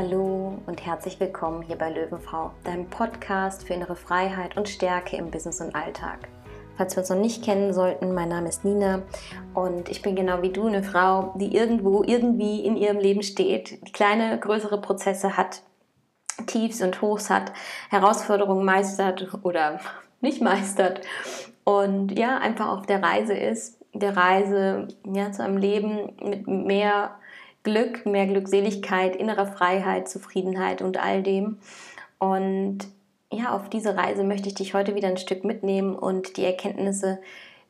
Hallo und herzlich willkommen hier bei Löwenfrau, deinem Podcast für innere Freiheit und Stärke im Business und Alltag. Falls wir uns noch nicht kennen sollten, mein Name ist Nina und ich bin genau wie du eine Frau, die irgendwo irgendwie in ihrem Leben steht, die kleine, größere Prozesse hat, Tiefs und Hochs hat, Herausforderungen meistert oder nicht meistert und ja, einfach auf der Reise ist, der Reise ja, zu einem Leben mit mehr Glück, mehr Glückseligkeit, innerer Freiheit, Zufriedenheit und all dem. Und ja, auf diese Reise möchte ich dich heute wieder ein Stück mitnehmen und die Erkenntnisse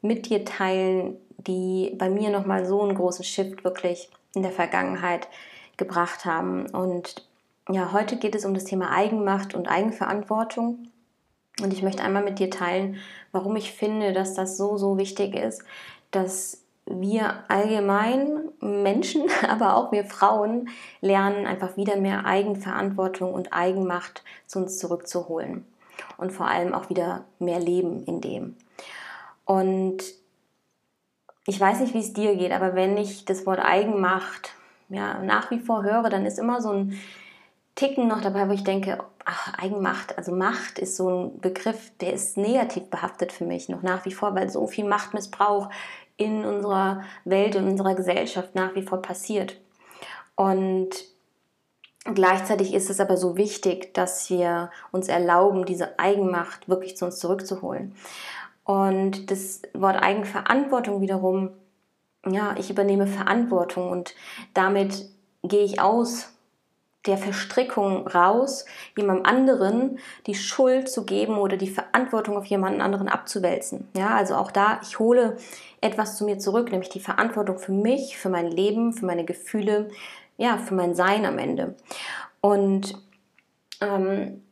mit dir teilen, die bei mir nochmal so einen großen Shift wirklich in der Vergangenheit gebracht haben. Und ja, heute geht es um das Thema Eigenmacht und Eigenverantwortung. Und ich möchte einmal mit dir teilen, warum ich finde, dass das so, so wichtig ist, dass wir allgemein Menschen, aber auch wir Frauen lernen einfach wieder mehr Eigenverantwortung und Eigenmacht zu uns zurückzuholen und vor allem auch wieder mehr Leben in dem. Und ich weiß nicht, wie es dir geht, aber wenn ich das Wort Eigenmacht ja, nach wie vor höre, dann ist immer so ein Ticken noch dabei, wo ich denke, ach, Eigenmacht, also Macht ist so ein Begriff, der ist negativ behaftet für mich noch nach wie vor, weil so viel Machtmissbrauch in unserer Welt und unserer Gesellschaft nach wie vor passiert. Und gleichzeitig ist es aber so wichtig, dass wir uns erlauben, diese Eigenmacht wirklich zu uns zurückzuholen. Und das Wort Eigenverantwortung wiederum, ja, ich übernehme Verantwortung und damit gehe ich aus der Verstrickung raus, jemandem anderen die Schuld zu geben oder die Verantwortung auf jemanden anderen abzuwälzen. Ja, also auch da, ich hole etwas zu mir zurück, nämlich die Verantwortung für mich, für mein Leben, für meine Gefühle, ja, für mein Sein am Ende. Und ähm,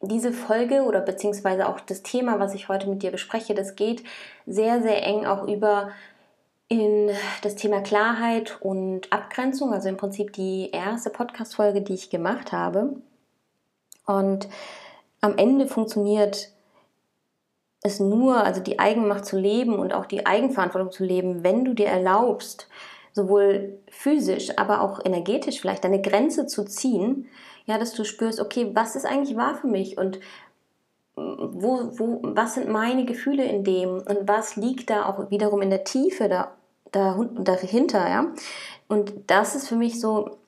diese Folge oder beziehungsweise auch das Thema, was ich heute mit dir bespreche, das geht sehr, sehr eng auch über in das Thema Klarheit und Abgrenzung, also im Prinzip die erste Podcast-Folge, die ich gemacht habe. Und am Ende funktioniert es nur, also die Eigenmacht zu leben und auch die Eigenverantwortung zu leben, wenn du dir erlaubst, sowohl physisch, aber auch energetisch vielleicht deine Grenze zu ziehen, ja, dass du spürst, okay, was ist eigentlich wahr für mich und wo, wo, was sind meine Gefühle in dem und was liegt da auch wiederum in der Tiefe da dahinter, ja. Und das ist für mich so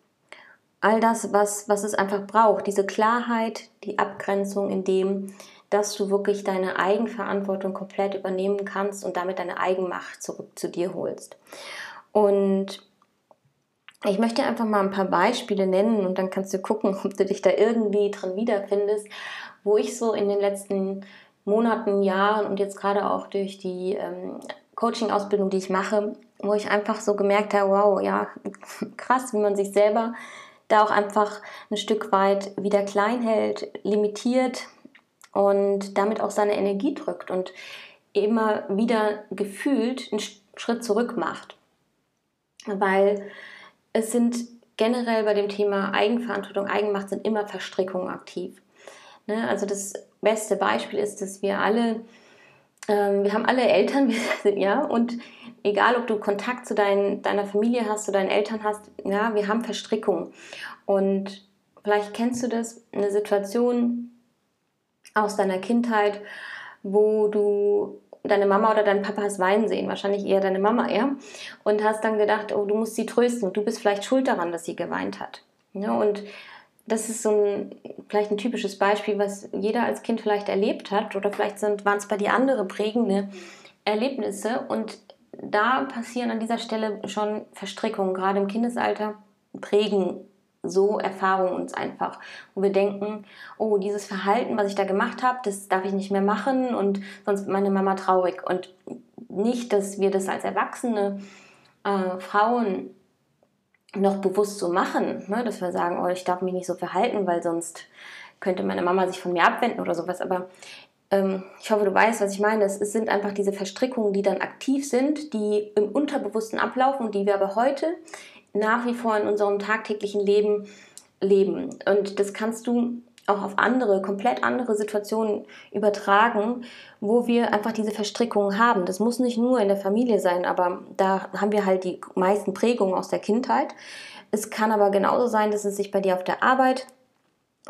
all das, was, was es einfach braucht. Diese Klarheit, die Abgrenzung in dem, dass du wirklich deine Eigenverantwortung komplett übernehmen kannst und damit deine Eigenmacht zurück zu dir holst. Und ich möchte einfach mal ein paar Beispiele nennen und dann kannst du gucken, ob du dich da irgendwie drin wiederfindest, wo ich so in den letzten Monaten, Jahren und jetzt gerade auch durch die ähm, Coaching-Ausbildung, die ich mache, wo ich einfach so gemerkt habe, wow, ja, krass, wie man sich selber da auch einfach ein Stück weit wieder klein hält, limitiert und damit auch seine Energie drückt und immer wieder gefühlt einen Schritt zurück macht. Weil es sind generell bei dem Thema Eigenverantwortung, Eigenmacht sind immer Verstrickungen aktiv. Ne? Also das beste Beispiel ist, dass wir alle ähm, wir haben alle Eltern, ja, und egal ob du Kontakt zu dein, deiner Familie hast, zu deinen Eltern hast, ja, wir haben Verstrickungen. Und vielleicht kennst du das, eine Situation aus deiner Kindheit, wo du deine Mama oder deinen Papa hast weinen sehen, wahrscheinlich eher deine Mama, ja, und hast dann gedacht, oh, du musst sie trösten du bist vielleicht schuld daran, dass sie geweint hat. Ja, und das ist so ein, vielleicht ein typisches Beispiel, was jeder als Kind vielleicht erlebt hat oder vielleicht sind, waren es bei dir andere prägende Erlebnisse. Und da passieren an dieser Stelle schon Verstrickungen, gerade im Kindesalter prägen so Erfahrungen uns einfach, wo wir denken, oh, dieses Verhalten, was ich da gemacht habe, das darf ich nicht mehr machen und sonst wird meine Mama traurig. Und nicht, dass wir das als erwachsene äh, Frauen noch bewusst so machen, ne? dass wir sagen, oh, ich darf mich nicht so verhalten, weil sonst könnte meine Mama sich von mir abwenden oder sowas. Aber ähm, ich hoffe, du weißt, was ich meine. Es, es, sind einfach diese Verstrickungen, die dann aktiv sind, die im Unterbewussten ablaufen und die wir aber heute nach wie vor in unserem tagtäglichen Leben leben. Und das kannst du auch auf andere, komplett andere Situationen übertragen, wo wir einfach diese Verstrickungen haben. Das muss nicht nur in der Familie sein, aber da haben wir halt die meisten Prägungen aus der Kindheit. Es kann aber genauso sein, dass es sich bei dir auf der Arbeit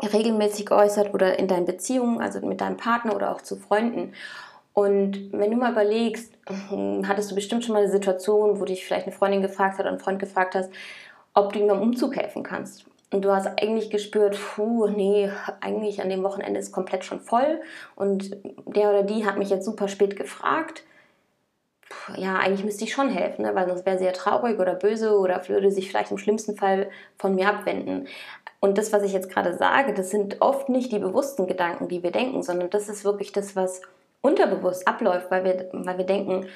regelmäßig äußert oder in deinen Beziehungen, also mit deinem Partner oder auch zu Freunden. Und wenn du mal überlegst, hm, hattest du bestimmt schon mal eine Situation, wo dich vielleicht eine Freundin gefragt hat oder ein Freund gefragt hast, ob du ihm beim Umzug helfen kannst. Und du hast eigentlich gespürt, puh, nee, eigentlich an dem Wochenende ist komplett schon voll. Und der oder die hat mich jetzt super spät gefragt. Ja, eigentlich müsste ich schon helfen, ne? weil sonst wäre sie ja traurig oder böse oder würde sich vielleicht im schlimmsten Fall von mir abwenden. Und das, was ich jetzt gerade sage, das sind oft nicht die bewussten Gedanken, die wir denken, sondern das ist wirklich das, was unterbewusst abläuft, weil wir, weil wir denken,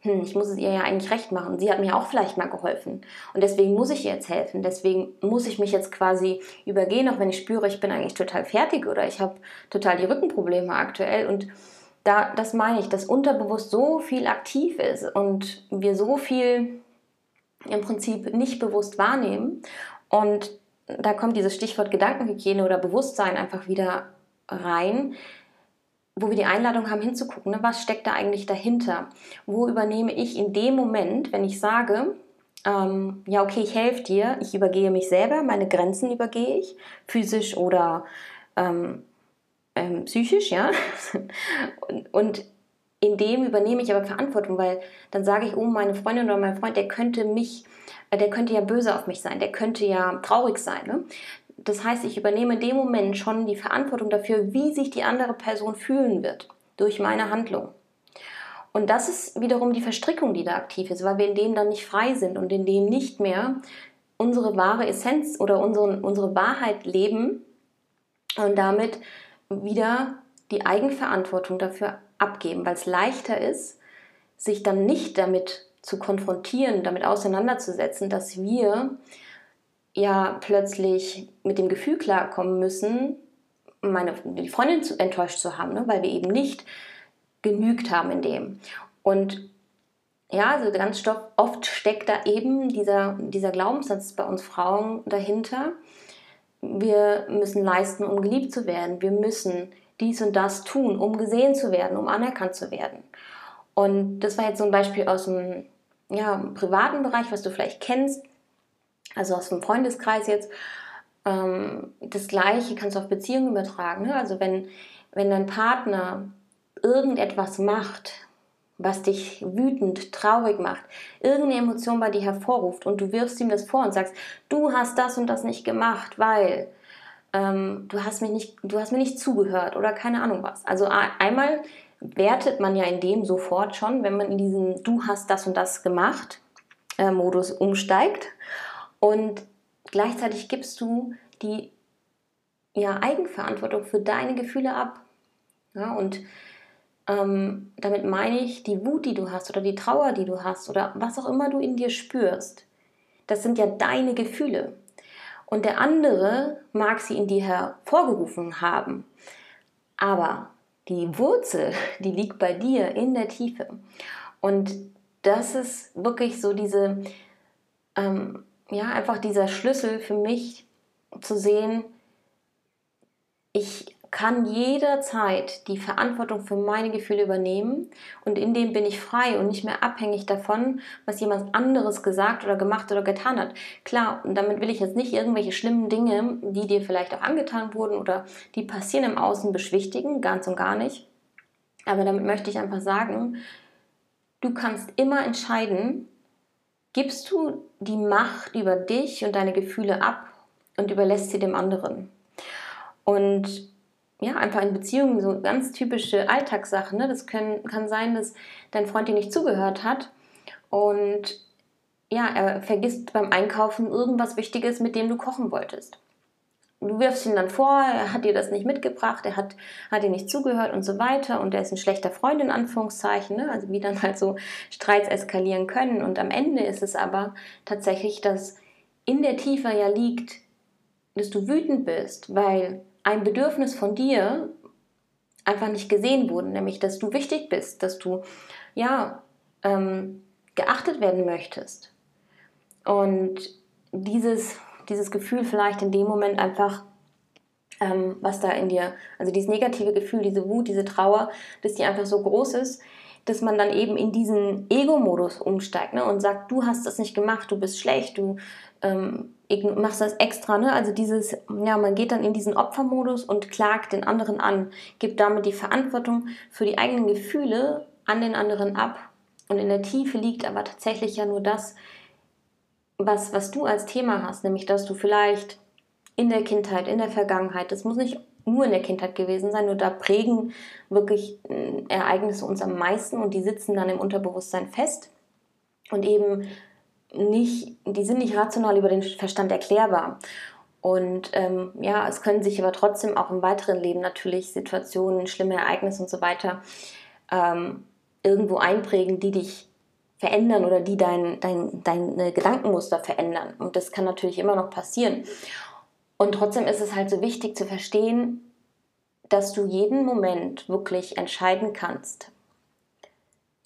hm, ich muss es ihr ja eigentlich recht machen. Sie hat mir auch vielleicht mal geholfen. Und deswegen muss ich ihr jetzt helfen. Deswegen muss ich mich jetzt quasi übergehen, auch wenn ich spüre, ich bin eigentlich total fertig oder ich habe total die Rückenprobleme aktuell. Und da, das meine ich, dass unterbewusst so viel aktiv ist und wir so viel im Prinzip nicht bewusst wahrnehmen. Und da kommt dieses Stichwort Gedankenhygiene oder Bewusstsein einfach wieder rein, wo wir die Einladung haben hinzugucken, ne? was steckt da eigentlich dahinter? Wo übernehme ich in dem Moment, wenn ich sage, ähm, ja, okay, ich helfe dir, ich übergehe mich selber, meine Grenzen übergehe ich, physisch oder ähm, ähm, psychisch, ja. und, und in dem übernehme ich aber Verantwortung, weil dann sage ich, oh, meine Freundin oder mein Freund, der könnte mich äh, der könnte ja böse auf mich sein, der könnte ja traurig sein. Ne? Das heißt, ich übernehme in dem Moment schon die Verantwortung dafür, wie sich die andere Person fühlen wird durch meine Handlung. Und das ist wiederum die Verstrickung, die da aktiv ist, weil wir in dem dann nicht frei sind und in dem nicht mehr unsere wahre Essenz oder unsere, unsere Wahrheit leben und damit wieder die Eigenverantwortung dafür abgeben, weil es leichter ist, sich dann nicht damit zu konfrontieren, damit auseinanderzusetzen, dass wir ja plötzlich mit dem Gefühl klarkommen müssen, meine die Freundin zu, enttäuscht zu haben, ne? weil wir eben nicht genügt haben in dem. Und ja, also ganz oft steckt da eben dieser, dieser Glaubenssatz bei uns Frauen dahinter. Wir müssen leisten, um geliebt zu werden. Wir müssen dies und das tun, um gesehen zu werden, um anerkannt zu werden. Und das war jetzt so ein Beispiel aus dem ja, privaten Bereich, was du vielleicht kennst, also aus dem Freundeskreis jetzt. Ähm, das Gleiche kannst du auf Beziehungen übertragen. Ne? Also wenn, wenn dein Partner irgendetwas macht, was dich wütend, traurig macht, irgendeine Emotion bei dir hervorruft und du wirfst ihm das vor und sagst, du hast das und das nicht gemacht, weil ähm, du hast mich nicht, du hast mir nicht zugehört oder keine Ahnung was. Also einmal wertet man ja in dem sofort schon, wenn man in diesen Du hast das und das gemacht äh, Modus umsteigt. Und gleichzeitig gibst du die ja, Eigenverantwortung für deine Gefühle ab. Ja, und ähm, damit meine ich die Wut, die du hast oder die Trauer, die du hast oder was auch immer du in dir spürst. Das sind ja deine Gefühle. Und der andere mag sie in dir hervorgerufen haben. Aber die Wurzel, die liegt bei dir in der Tiefe. Und das ist wirklich so diese, ähm, ja, einfach dieser Schlüssel für mich zu sehen, ich kann jederzeit die Verantwortung für meine Gefühle übernehmen und in dem bin ich frei und nicht mehr abhängig davon, was jemand anderes gesagt oder gemacht oder getan hat. Klar, und damit will ich jetzt nicht irgendwelche schlimmen Dinge, die dir vielleicht auch angetan wurden oder die passieren im Außen beschwichtigen, ganz und gar nicht. Aber damit möchte ich einfach sagen, du kannst immer entscheiden, gibst du die Macht über dich und deine Gefühle ab und überlässt sie dem anderen. Und ja, einfach in Beziehungen so ganz typische Alltagssachen. Ne? Das können, kann sein, dass dein Freund dir nicht zugehört hat und ja, er vergisst beim Einkaufen irgendwas Wichtiges, mit dem du kochen wolltest. Du wirfst ihm dann vor, er hat dir das nicht mitgebracht, er hat, hat dir nicht zugehört und so weiter und er ist ein schlechter Freund in Anführungszeichen, ne? also wie dann halt so Streits eskalieren können. Und am Ende ist es aber tatsächlich, dass in der Tiefe ja liegt, dass du wütend bist, weil ein Bedürfnis von dir einfach nicht gesehen wurde, nämlich dass du wichtig bist, dass du ja ähm, geachtet werden möchtest. Und dieses, dieses Gefühl vielleicht in dem Moment einfach, ähm, was da in dir, also dieses negative Gefühl, diese Wut, diese Trauer, dass die einfach so groß ist, dass man dann eben in diesen Ego-Modus umsteigt ne? und sagt, du hast das nicht gemacht, du bist schlecht, du ähm, machst das extra. Ne? Also dieses, ja, man geht dann in diesen Opfermodus und klagt den anderen an, gibt damit die Verantwortung für die eigenen Gefühle an den anderen ab. Und in der Tiefe liegt aber tatsächlich ja nur das, was, was du als Thema hast, nämlich dass du vielleicht in der Kindheit, in der Vergangenheit, das muss nicht nur in der Kindheit gewesen sein, nur da prägen wirklich äh, Ereignisse uns am meisten und die sitzen dann im Unterbewusstsein fest und eben nicht, die sind nicht rational über den Verstand erklärbar. Und ähm, ja, es können sich aber trotzdem auch im weiteren Leben natürlich Situationen, schlimme Ereignisse und so weiter ähm, irgendwo einprägen, die dich verändern oder die dein, dein, deine Gedankenmuster verändern. Und das kann natürlich immer noch passieren. Und trotzdem ist es halt so wichtig zu verstehen, dass du jeden Moment wirklich entscheiden kannst.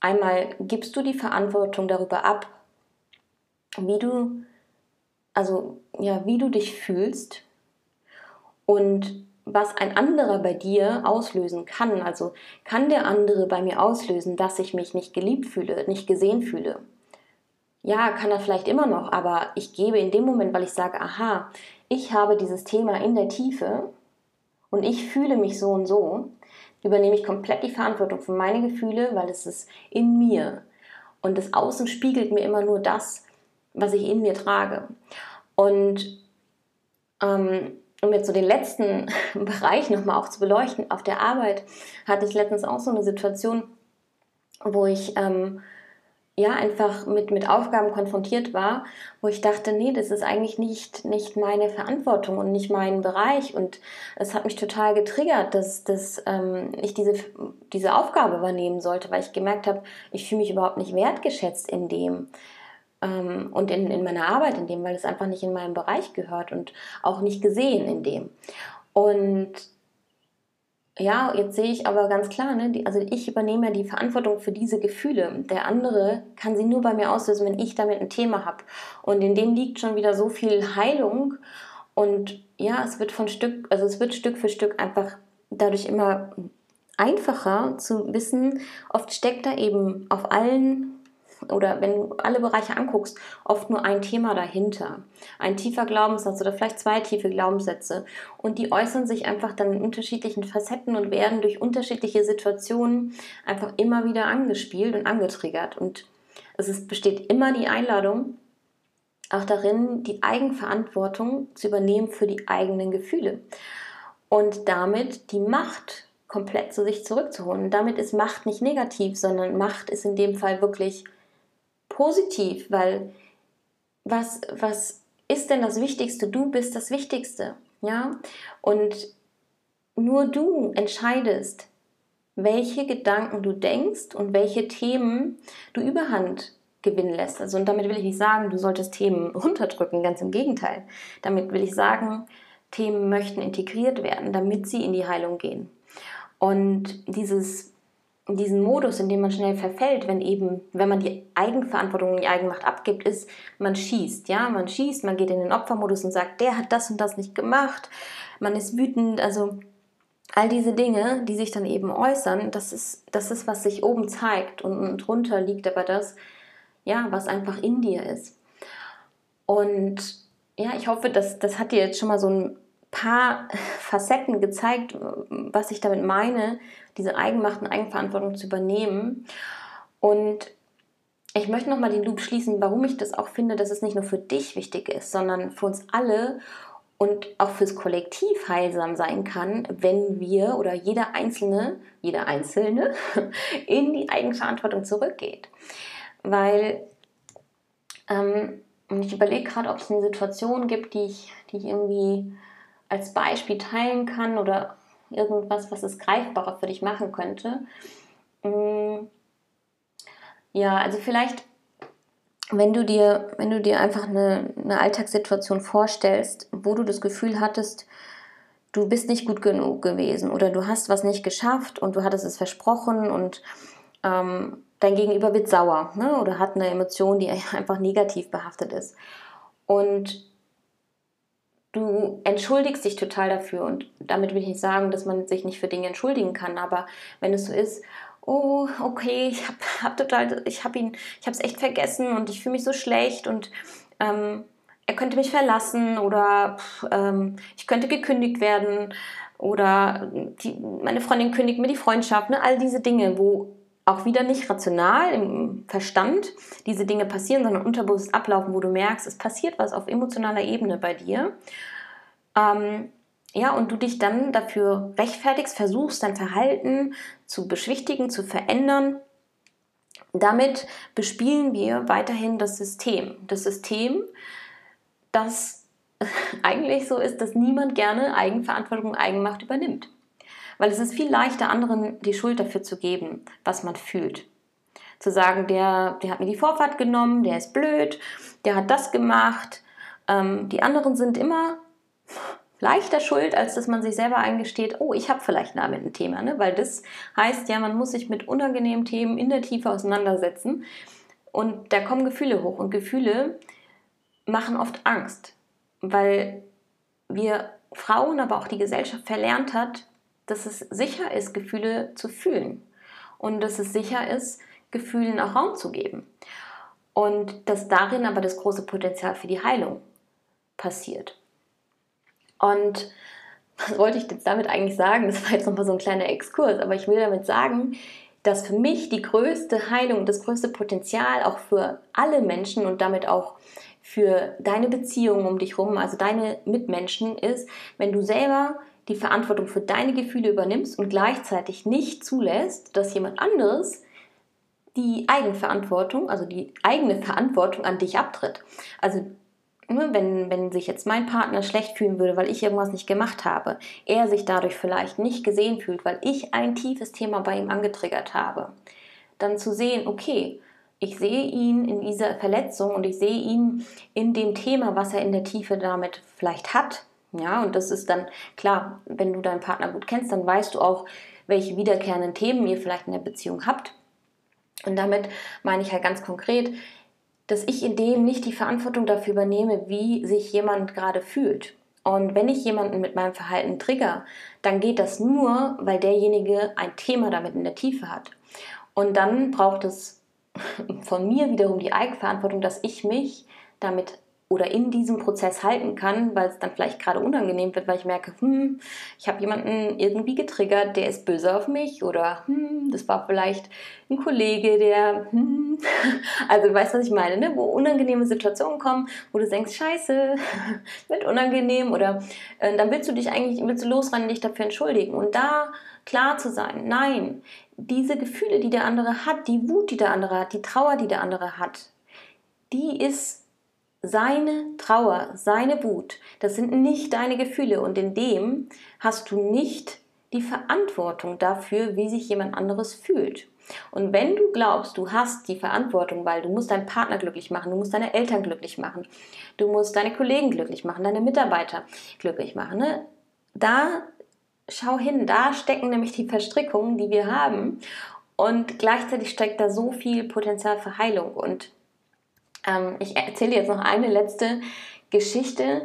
Einmal gibst du die Verantwortung darüber ab, wie du, also ja, wie du dich fühlst und was ein anderer bei dir auslösen kann. Also kann der andere bei mir auslösen, dass ich mich nicht geliebt fühle, nicht gesehen fühle. Ja, kann er vielleicht immer noch, aber ich gebe in dem Moment, weil ich sage, aha, ich habe dieses Thema in der Tiefe und ich fühle mich so und so, übernehme ich komplett die Verantwortung für meine Gefühle, weil es ist in mir. Und das Außen spiegelt mir immer nur das, was ich in mir trage. Und ähm, um jetzt so den letzten Bereich nochmal auch zu beleuchten, auf der Arbeit hatte ich letztens auch so eine Situation, wo ich ähm, ja einfach mit, mit Aufgaben konfrontiert war, wo ich dachte, nee, das ist eigentlich nicht, nicht meine Verantwortung und nicht mein Bereich. Und es hat mich total getriggert, dass, dass ähm, ich diese, diese Aufgabe übernehmen sollte, weil ich gemerkt habe, ich fühle mich überhaupt nicht wertgeschätzt in dem ähm, und in, in meiner Arbeit in dem, weil es einfach nicht in meinem Bereich gehört und auch nicht gesehen in dem. Und ja, jetzt sehe ich aber ganz klar, ne, die, also ich übernehme ja die Verantwortung für diese Gefühle. Der andere kann sie nur bei mir auslösen, wenn ich damit ein Thema habe. Und in dem liegt schon wieder so viel Heilung. Und ja, es wird von Stück, also es wird Stück für Stück einfach dadurch immer einfacher zu wissen. Oft steckt da eben auf allen oder wenn du alle Bereiche anguckst, oft nur ein Thema dahinter. Ein tiefer Glaubenssatz oder vielleicht zwei tiefe Glaubenssätze. Und die äußern sich einfach dann in unterschiedlichen Facetten und werden durch unterschiedliche Situationen einfach immer wieder angespielt und angetriggert. Und es ist, besteht immer die Einladung, auch darin, die Eigenverantwortung zu übernehmen für die eigenen Gefühle. Und damit die Macht komplett zu sich zurückzuholen. Und damit ist Macht nicht negativ, sondern Macht ist in dem Fall wirklich positiv, weil was, was ist denn das Wichtigste? Du bist das Wichtigste, ja? Und nur du entscheidest, welche Gedanken du denkst und welche Themen du überhand gewinnen lässt. Also und damit will ich nicht sagen, du solltest Themen runterdrücken, ganz im Gegenteil. Damit will ich sagen, Themen möchten integriert werden, damit sie in die Heilung gehen. Und dieses diesen Modus, in dem man schnell verfällt, wenn eben, wenn man die Eigenverantwortung und die Eigenmacht abgibt, ist, man schießt, ja, man schießt, man geht in den Opfermodus und sagt, der hat das und das nicht gemacht, man ist wütend, also all diese Dinge, die sich dann eben äußern, das ist, das ist, was sich oben zeigt und drunter liegt aber das, ja, was einfach in dir ist. Und ja, ich hoffe, dass das hat dir jetzt schon mal so ein paar Facetten gezeigt, was ich damit meine, diese Eigenmacht und Eigenverantwortung zu übernehmen. Und ich möchte nochmal den Loop schließen, warum ich das auch finde, dass es nicht nur für dich wichtig ist, sondern für uns alle und auch fürs Kollektiv heilsam sein kann, wenn wir oder jeder Einzelne, jeder Einzelne in die Eigenverantwortung zurückgeht. Weil ähm, ich überlege gerade, ob es eine Situation gibt, die ich, die ich irgendwie als Beispiel teilen kann oder irgendwas, was es greifbarer für dich machen könnte. Mm, ja, also vielleicht, wenn du dir, wenn du dir einfach eine, eine Alltagssituation vorstellst, wo du das Gefühl hattest, du bist nicht gut genug gewesen oder du hast was nicht geschafft und du hattest es versprochen und ähm, dein Gegenüber wird sauer ne? oder hat eine Emotion, die einfach negativ behaftet ist. Und du entschuldigst dich total dafür und damit will ich nicht sagen, dass man sich nicht für Dinge entschuldigen kann, aber wenn es so ist oh, okay, ich habe hab total, ich habe ihn, ich habe es echt vergessen und ich fühle mich so schlecht und ähm, er könnte mich verlassen oder ähm, ich könnte gekündigt werden oder die, meine Freundin kündigt mir die Freundschaft, ne? all diese Dinge, wo auch wieder nicht rational im Verstand diese Dinge passieren, sondern unterbewusst ablaufen, wo du merkst, es passiert was auf emotionaler Ebene bei dir. Ähm, ja, und du dich dann dafür rechtfertigst, versuchst dein Verhalten zu beschwichtigen, zu verändern. Damit bespielen wir weiterhin das System. Das System, das eigentlich so ist, dass niemand gerne Eigenverantwortung Eigenmacht übernimmt. Weil es ist viel leichter, anderen die Schuld dafür zu geben, was man fühlt. Zu sagen, der, der hat mir die Vorfahrt genommen, der ist blöd, der hat das gemacht. Ähm, die anderen sind immer leichter schuld, als dass man sich selber eingesteht, oh, ich habe vielleicht damit ein Thema. Ne? Weil das heißt ja, man muss sich mit unangenehmen Themen in der Tiefe auseinandersetzen. Und da kommen Gefühle hoch. Und Gefühle machen oft Angst, weil wir Frauen, aber auch die Gesellschaft verlernt hat, dass es sicher ist, Gefühle zu fühlen. Und dass es sicher ist, Gefühlen auch Raum zu geben. Und dass darin aber das große Potenzial für die Heilung passiert. Und was wollte ich jetzt damit eigentlich sagen? Das war jetzt nochmal so ein kleiner Exkurs, aber ich will damit sagen, dass für mich die größte Heilung, das größte Potenzial auch für alle Menschen und damit auch für deine Beziehungen um dich herum, also deine Mitmenschen, ist, wenn du selber die Verantwortung für deine Gefühle übernimmst und gleichzeitig nicht zulässt, dass jemand anderes die Eigenverantwortung, also die eigene Verantwortung an dich abtritt. Also Ne, wenn, wenn sich jetzt mein Partner schlecht fühlen würde, weil ich irgendwas nicht gemacht habe, er sich dadurch vielleicht nicht gesehen fühlt, weil ich ein tiefes Thema bei ihm angetriggert habe, dann zu sehen, okay, ich sehe ihn in dieser Verletzung und ich sehe ihn in dem Thema, was er in der Tiefe damit vielleicht hat. Ja, und das ist dann klar, wenn du deinen Partner gut kennst, dann weißt du auch, welche wiederkehrenden Themen ihr vielleicht in der Beziehung habt. Und damit meine ich halt ganz konkret, dass ich in dem nicht die Verantwortung dafür übernehme, wie sich jemand gerade fühlt. Und wenn ich jemanden mit meinem Verhalten trigger, dann geht das nur, weil derjenige ein Thema damit in der Tiefe hat. Und dann braucht es von mir wiederum die Eigenverantwortung, dass ich mich damit oder in diesem Prozess halten kann, weil es dann vielleicht gerade unangenehm wird, weil ich merke, hm, ich habe jemanden irgendwie getriggert, der ist böse auf mich oder hm, das war vielleicht ein Kollege, der, hm, also du weißt, was ich meine, ne? wo unangenehme Situationen kommen, wo du denkst, scheiße, wird unangenehm oder äh, dann willst du dich eigentlich, willst du losrennen, dich dafür entschuldigen und da klar zu sein, nein, diese Gefühle, die der andere hat, die Wut, die der andere hat, die Trauer, die der andere hat, die ist seine Trauer, seine Wut, das sind nicht deine Gefühle und in dem hast du nicht die Verantwortung dafür, wie sich jemand anderes fühlt. Und wenn du glaubst, du hast die Verantwortung, weil du musst deinen Partner glücklich machen, du musst deine Eltern glücklich machen, du musst deine Kollegen glücklich machen, deine Mitarbeiter glücklich machen, ne? da schau hin, da stecken nämlich die Verstrickungen, die wir haben und gleichzeitig steckt da so viel Potenzial für Heilung und ähm, ich erzähle jetzt noch eine letzte Geschichte,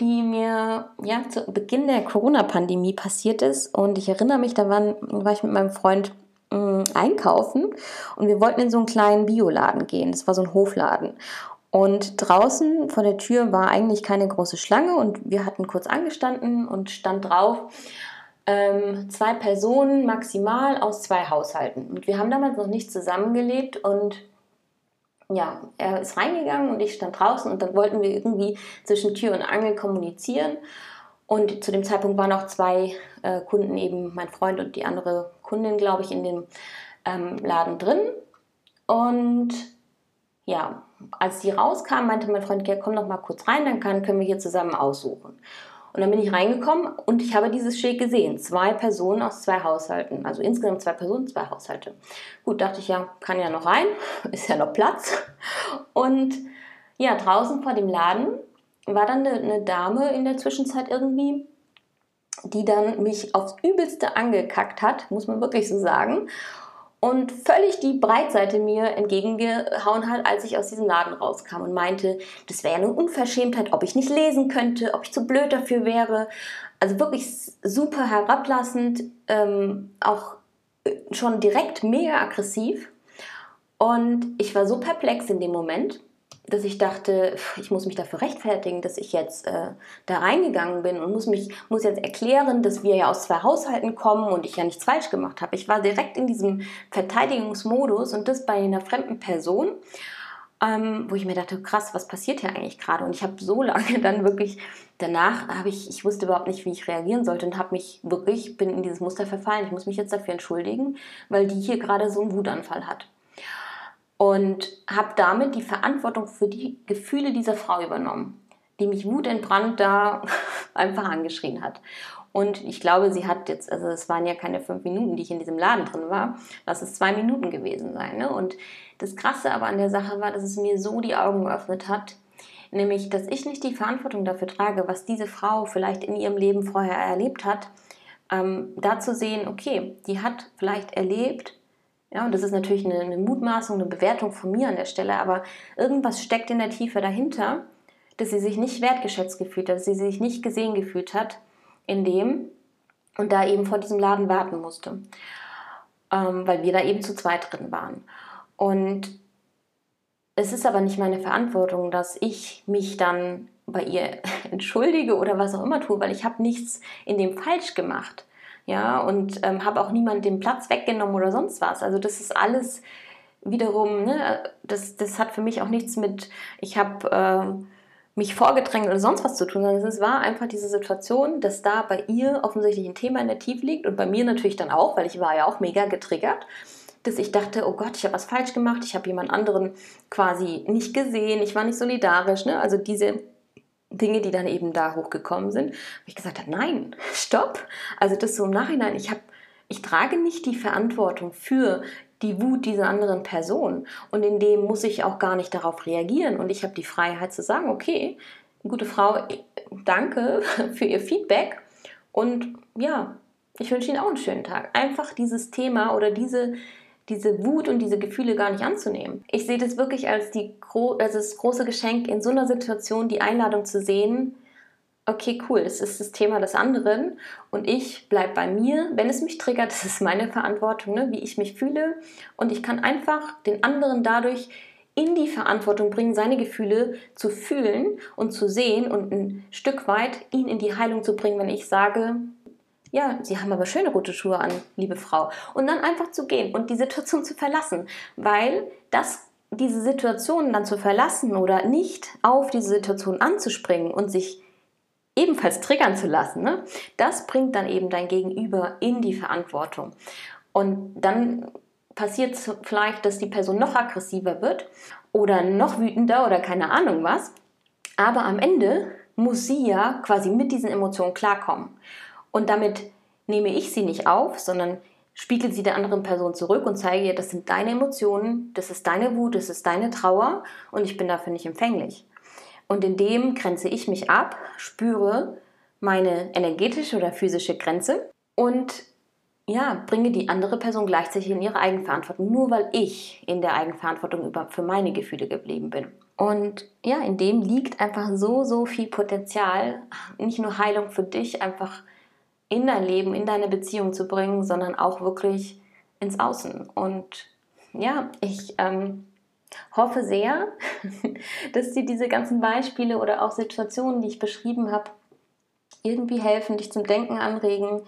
die mir ja zu Beginn der Corona-Pandemie passiert ist. Und ich erinnere mich, da waren, war ich mit meinem Freund mh, mm, einkaufen und wir wollten in so einen kleinen Bioladen gehen. Das war so ein Hofladen. Und draußen vor der Tür war eigentlich keine große Schlange und wir hatten kurz angestanden und stand drauf, ähm, zwei Personen maximal aus zwei Haushalten. Und wir haben damals noch nicht zusammengelebt und ja, er ist reingegangen und ich stand draußen und dann wollten wir irgendwie zwischen Tür und Angel kommunizieren. Und zu dem Zeitpunkt waren auch zwei äh, Kunden, eben mein Freund und die andere Kundin, glaube ich, in dem ähm, Laden drin. Und ja, als die rauskam, meinte mein Freund, ja, komm noch mal kurz rein, dann kann, können wir hier zusammen aussuchen. Und dann bin ich reingekommen und ich habe dieses Schild gesehen. Zwei Personen aus zwei Haushalten. Also insgesamt zwei Personen, zwei Haushalte. Gut, dachte ich ja, kann ja noch rein. Ist ja noch Platz. Und ja, draußen vor dem Laden war dann eine, eine Dame in der Zwischenzeit irgendwie, die dann mich aufs Übelste angekackt hat, muss man wirklich so sagen und völlig die Breitseite mir entgegengehauen hat, als ich aus diesem Laden rauskam und meinte, das wäre eine Unverschämtheit, ob ich nicht lesen könnte, ob ich zu blöd dafür wäre. Also wirklich super herablassend, ähm, auch äh, schon direkt mega aggressiv und ich war so perplex in dem Moment, dass ich dachte, ich muss mich dafür rechtfertigen, dass ich jetzt äh, da reingegangen bin und muss mich muss jetzt erklären, dass wir ja aus zwei Haushalten kommen und ich ja nichts falsch gemacht habe. Ich war direkt in diesem Verteidigungsmodus und das bei einer fremden Person, ähm, wo ich mir dachte, krass, was passiert hier eigentlich gerade? Und ich habe so lange dann wirklich danach habe ich, ich wusste überhaupt nicht, wie ich reagieren sollte und habe mich wirklich bin in dieses Muster verfallen. Ich muss mich jetzt dafür entschuldigen, weil die hier gerade so einen Wutanfall hat und habe damit die Verantwortung für die Gefühle dieser Frau übernommen, die mich wutentbrannt da einfach angeschrien hat. Und ich glaube, sie hat jetzt, also es waren ja keine fünf Minuten, die ich in diesem Laden drin war, lass es zwei Minuten gewesen sein. Ne? Und das Krasse aber an der Sache war, dass es mir so die Augen geöffnet hat, nämlich, dass ich nicht die Verantwortung dafür trage, was diese Frau vielleicht in ihrem Leben vorher erlebt hat, ähm, da zu sehen, okay, die hat vielleicht erlebt, ja, und das ist natürlich eine, eine Mutmaßung, eine Bewertung von mir an der Stelle, aber irgendwas steckt in der Tiefe dahinter, dass sie sich nicht wertgeschätzt gefühlt hat, dass sie sich nicht gesehen gefühlt hat in dem und da eben vor diesem Laden warten musste, ähm, weil wir da eben zu zweit drin waren. Und es ist aber nicht meine Verantwortung, dass ich mich dann bei ihr entschuldige oder was auch immer tue, weil ich habe nichts in dem falsch gemacht ja, und ähm, habe auch niemand den Platz weggenommen oder sonst was. Also das ist alles wiederum, ne, das, das hat für mich auch nichts mit, ich habe äh, mich vorgedrängt oder sonst was zu tun, sondern es war einfach diese Situation, dass da bei ihr offensichtlich ein Thema in der Tiefe liegt und bei mir natürlich dann auch, weil ich war ja auch mega getriggert, dass ich dachte, oh Gott, ich habe was falsch gemacht, ich habe jemand anderen quasi nicht gesehen, ich war nicht solidarisch, ne? also diese Dinge, die dann eben da hochgekommen sind, wo ich gesagt habe, nein, stopp. Also das so im Nachhinein, ich habe, ich trage nicht die Verantwortung für die Wut dieser anderen Person und in dem muss ich auch gar nicht darauf reagieren und ich habe die Freiheit zu sagen, okay, gute Frau, danke für Ihr Feedback und ja, ich wünsche Ihnen auch einen schönen Tag. Einfach dieses Thema oder diese diese Wut und diese Gefühle gar nicht anzunehmen. Ich sehe das wirklich als, die, als das große Geschenk, in so einer Situation die Einladung zu sehen, okay, cool, das ist das Thema des anderen und ich bleibe bei mir. Wenn es mich triggert, das ist meine Verantwortung, ne, wie ich mich fühle. Und ich kann einfach den anderen dadurch in die Verantwortung bringen, seine Gefühle zu fühlen und zu sehen und ein Stück weit ihn in die Heilung zu bringen, wenn ich sage, ja, Sie haben aber schöne rote Schuhe an, liebe Frau. Und dann einfach zu gehen und die Situation zu verlassen, weil das diese Situation dann zu verlassen oder nicht auf diese Situation anzuspringen und sich ebenfalls triggern zu lassen, ne, das bringt dann eben dein Gegenüber in die Verantwortung. Und dann passiert es vielleicht, dass die Person noch aggressiver wird oder noch wütender oder keine Ahnung was. Aber am Ende muss sie ja quasi mit diesen Emotionen klarkommen. Und damit nehme ich sie nicht auf, sondern spiegel sie der anderen Person zurück und zeige ihr, das sind deine Emotionen, das ist deine Wut, das ist deine Trauer und ich bin dafür nicht empfänglich. Und in dem grenze ich mich ab, spüre meine energetische oder physische Grenze und ja, bringe die andere Person gleichzeitig in ihre Eigenverantwortung, nur weil ich in der Eigenverantwortung für meine Gefühle geblieben bin. Und ja, in dem liegt einfach so, so viel Potenzial, nicht nur Heilung für dich, einfach in dein Leben, in deine Beziehung zu bringen, sondern auch wirklich ins Außen. Und ja, ich ähm, hoffe sehr, dass dir diese ganzen Beispiele oder auch Situationen, die ich beschrieben habe, irgendwie helfen, dich zum Denken anregen,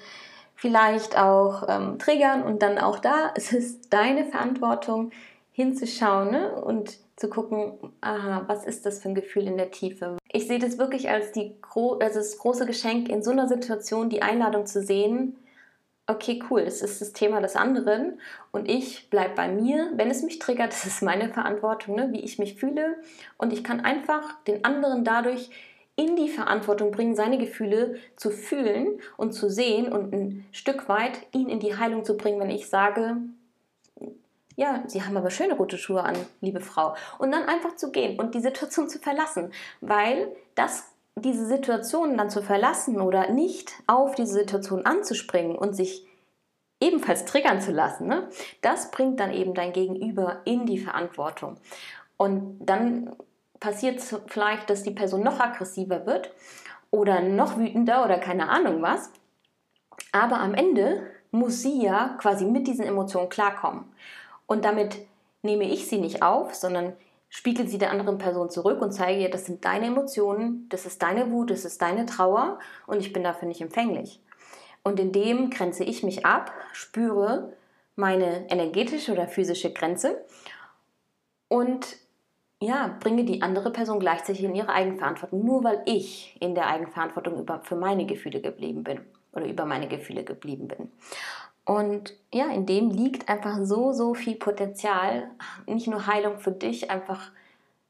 vielleicht auch ähm, triggern und dann auch da, es ist deine Verantwortung hinzuschauen ne? und zu gucken, aha, was ist das für ein Gefühl in der Tiefe? Ich sehe das wirklich als, die, als das große Geschenk, in so einer Situation die Einladung zu sehen, okay, cool, das ist das Thema des anderen und ich bleibe bei mir. Wenn es mich triggert, das ist meine Verantwortung, ne, wie ich mich fühle und ich kann einfach den anderen dadurch in die Verantwortung bringen, seine Gefühle zu fühlen und zu sehen und ein Stück weit ihn in die Heilung zu bringen, wenn ich sage, ja, Sie haben aber schöne rote Schuhe an, liebe Frau. Und dann einfach zu gehen und die Situation zu verlassen, weil das diese Situation dann zu verlassen oder nicht auf diese Situation anzuspringen und sich ebenfalls triggern zu lassen, ne, das bringt dann eben dein Gegenüber in die Verantwortung. Und dann passiert es vielleicht, dass die Person noch aggressiver wird oder noch wütender oder keine Ahnung was. Aber am Ende muss sie ja quasi mit diesen Emotionen klarkommen. Und damit nehme ich sie nicht auf, sondern spiegel sie der anderen Person zurück und zeige ihr, das sind deine Emotionen, das ist deine Wut, das ist deine Trauer und ich bin dafür nicht empfänglich. Und in dem grenze ich mich ab, spüre meine energetische oder physische Grenze und ja, bringe die andere Person gleichzeitig in ihre Eigenverantwortung, nur weil ich in der Eigenverantwortung über, für meine Gefühle geblieben bin oder über meine Gefühle geblieben bin. Und ja, in dem liegt einfach so, so viel Potenzial, nicht nur Heilung für dich einfach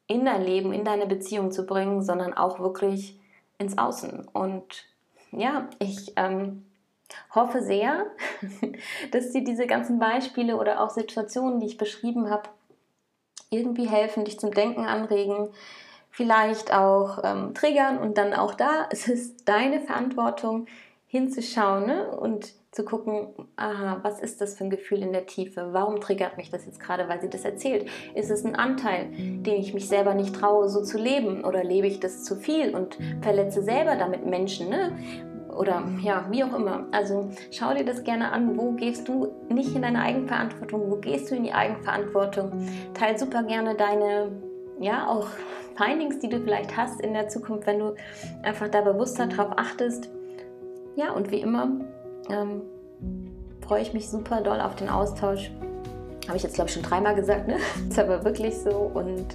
in dein Leben, in deine Beziehung zu bringen, sondern auch wirklich ins Außen. Und ja, ich ähm, hoffe sehr, dass dir diese ganzen Beispiele oder auch Situationen, die ich beschrieben habe, irgendwie helfen, dich zum Denken anregen, vielleicht auch ähm, triggern und dann auch da, es ist deine Verantwortung hinzuschauen ne? und zu gucken, aha, was ist das für ein Gefühl in der Tiefe? Warum triggert mich das jetzt gerade, weil sie das erzählt? Ist es ein Anteil, den ich mich selber nicht traue, so zu leben? Oder lebe ich das zu viel und verletze selber damit Menschen? Ne? Oder ja, wie auch immer. Also schau dir das gerne an. Wo gehst du nicht in deine Eigenverantwortung? Wo gehst du in die Eigenverantwortung? Teil super gerne deine, ja, auch Findings, die du vielleicht hast in der Zukunft, wenn du einfach da bewusster drauf achtest. Ja, und wie immer, ähm, freue ich mich super doll auf den Austausch. Habe ich jetzt, glaube ich, schon dreimal gesagt, ne? Ist aber wirklich so. Und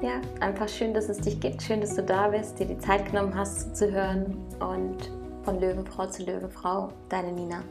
ja, einfach schön, dass es dich gibt. Schön, dass du da bist, dir die Zeit genommen hast zu hören. Und von Löwenfrau zu Löwenfrau, deine Nina.